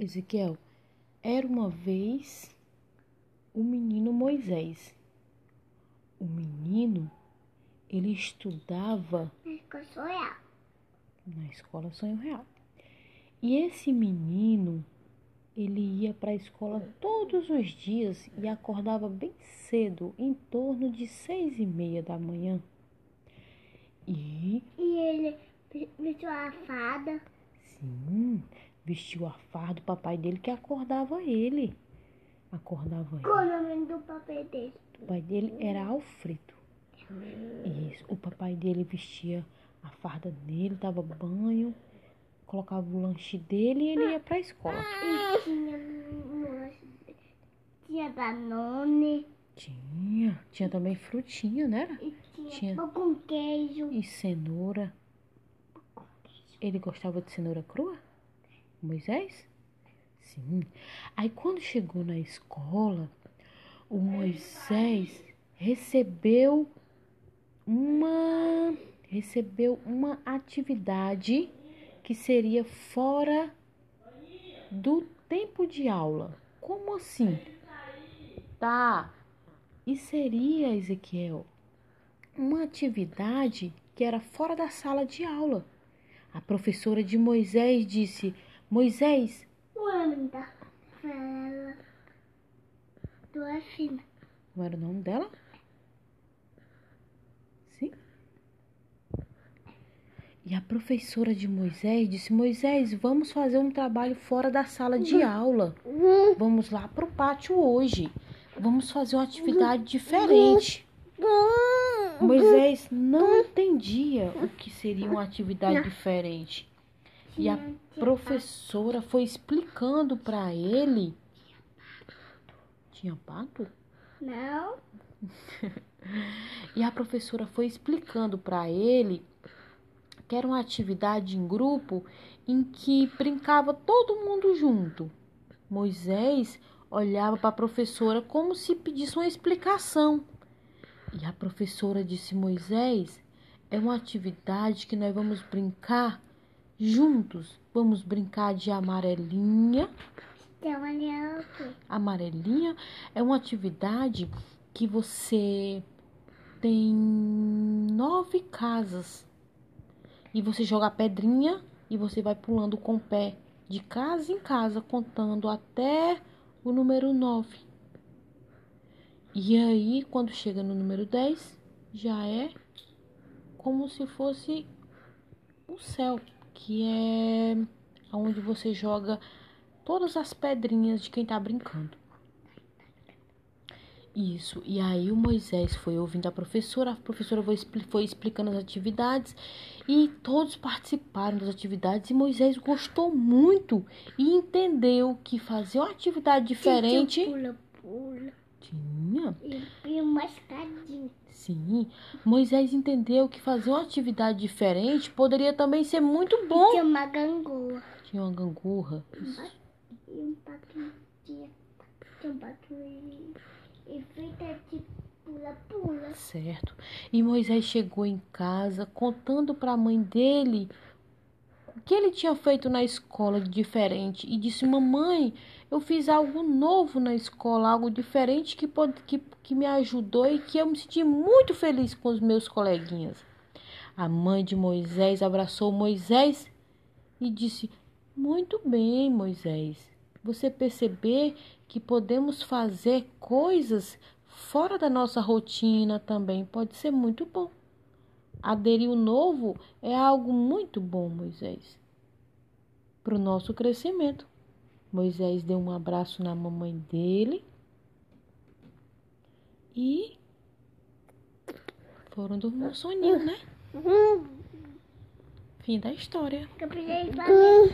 Ezequiel, era uma vez o menino Moisés. O menino, ele estudava Na escola sou eu. na escola Sonho Real. E esse menino, ele ia para a escola todos os dias e acordava bem cedo, em torno de seis e meia da manhã. E, E ele vestiu a fada. sim, vestiu a farda do papai dele que acordava ele. Acordava ele. Qual o nome do papel dele? O pai dele era Alfredo. Isso. O papai dele vestia a farda dele, dava banho, colocava o lanche dele e ele ia para a escola. E tinha, no- tinha Danone. Tinha, tinha também frutinha, né? era? E tinha, Tinha. pão com queijo. E cenoura. Ele gostava de cenoura crua? Moisés? Sim. Aí quando chegou na escola, o Moisés recebeu uma recebeu uma atividade que seria fora do tempo de aula. Como assim? Tá. E seria, Ezequiel, uma atividade que era fora da sala de aula. A professora de Moisés disse: Moisés, O nome da fala do Afina. não era o nome dela? Sim. E a professora de Moisés disse: Moisés, vamos fazer um trabalho fora da sala de aula. Vamos lá para o pátio hoje. Vamos fazer uma atividade diferente. Moisés não entendia o que seria uma atividade diferente. E a professora foi explicando para ele. Tinha pato? Não. E a professora foi explicando para ele que era uma atividade em grupo em que brincava todo mundo junto. Moisés olhava para a professora como se pedisse uma explicação. E a professora disse: Moisés, é uma atividade que nós vamos brincar juntos. Vamos brincar de amarelinha. Amarelinha é uma atividade que você tem nove casas e você joga pedrinha e você vai pulando com o pé de casa em casa, contando até o número nove. E aí, quando chega no número 10, já é como se fosse o céu, que é onde você joga todas as pedrinhas de quem tá brincando. Isso. E aí o Moisés foi ouvindo a professora, a professora foi, expli- foi explicando as atividades e todos participaram das atividades e Moisés gostou muito e entendeu que fazer uma atividade diferente Pula, pula. Tinha. E, e uma escadinha. Sim, Moisés entendeu que fazer uma atividade diferente poderia também ser muito bom. Tinha uma gangorra. Tinha uma gangorra. E um patinho. Tinha, tinha um patinho. E feita de pula-pula. Certo. E Moisés chegou em casa contando para a mãe dele o que ele tinha feito na escola de diferente e disse: Mamãe, eu fiz algo novo na escola, algo diferente que, pode, que, que me ajudou e que eu me senti muito feliz com os meus coleguinhas. A mãe de Moisés abraçou Moisés e disse: Muito bem, Moisés. Você perceber que podemos fazer coisas fora da nossa rotina também pode ser muito bom. Aderir o novo é algo muito bom, Moisés, para o nosso crescimento. Moisés deu um abraço na mamãe dele e foram dormir um soninho, né? Fim da história. Eu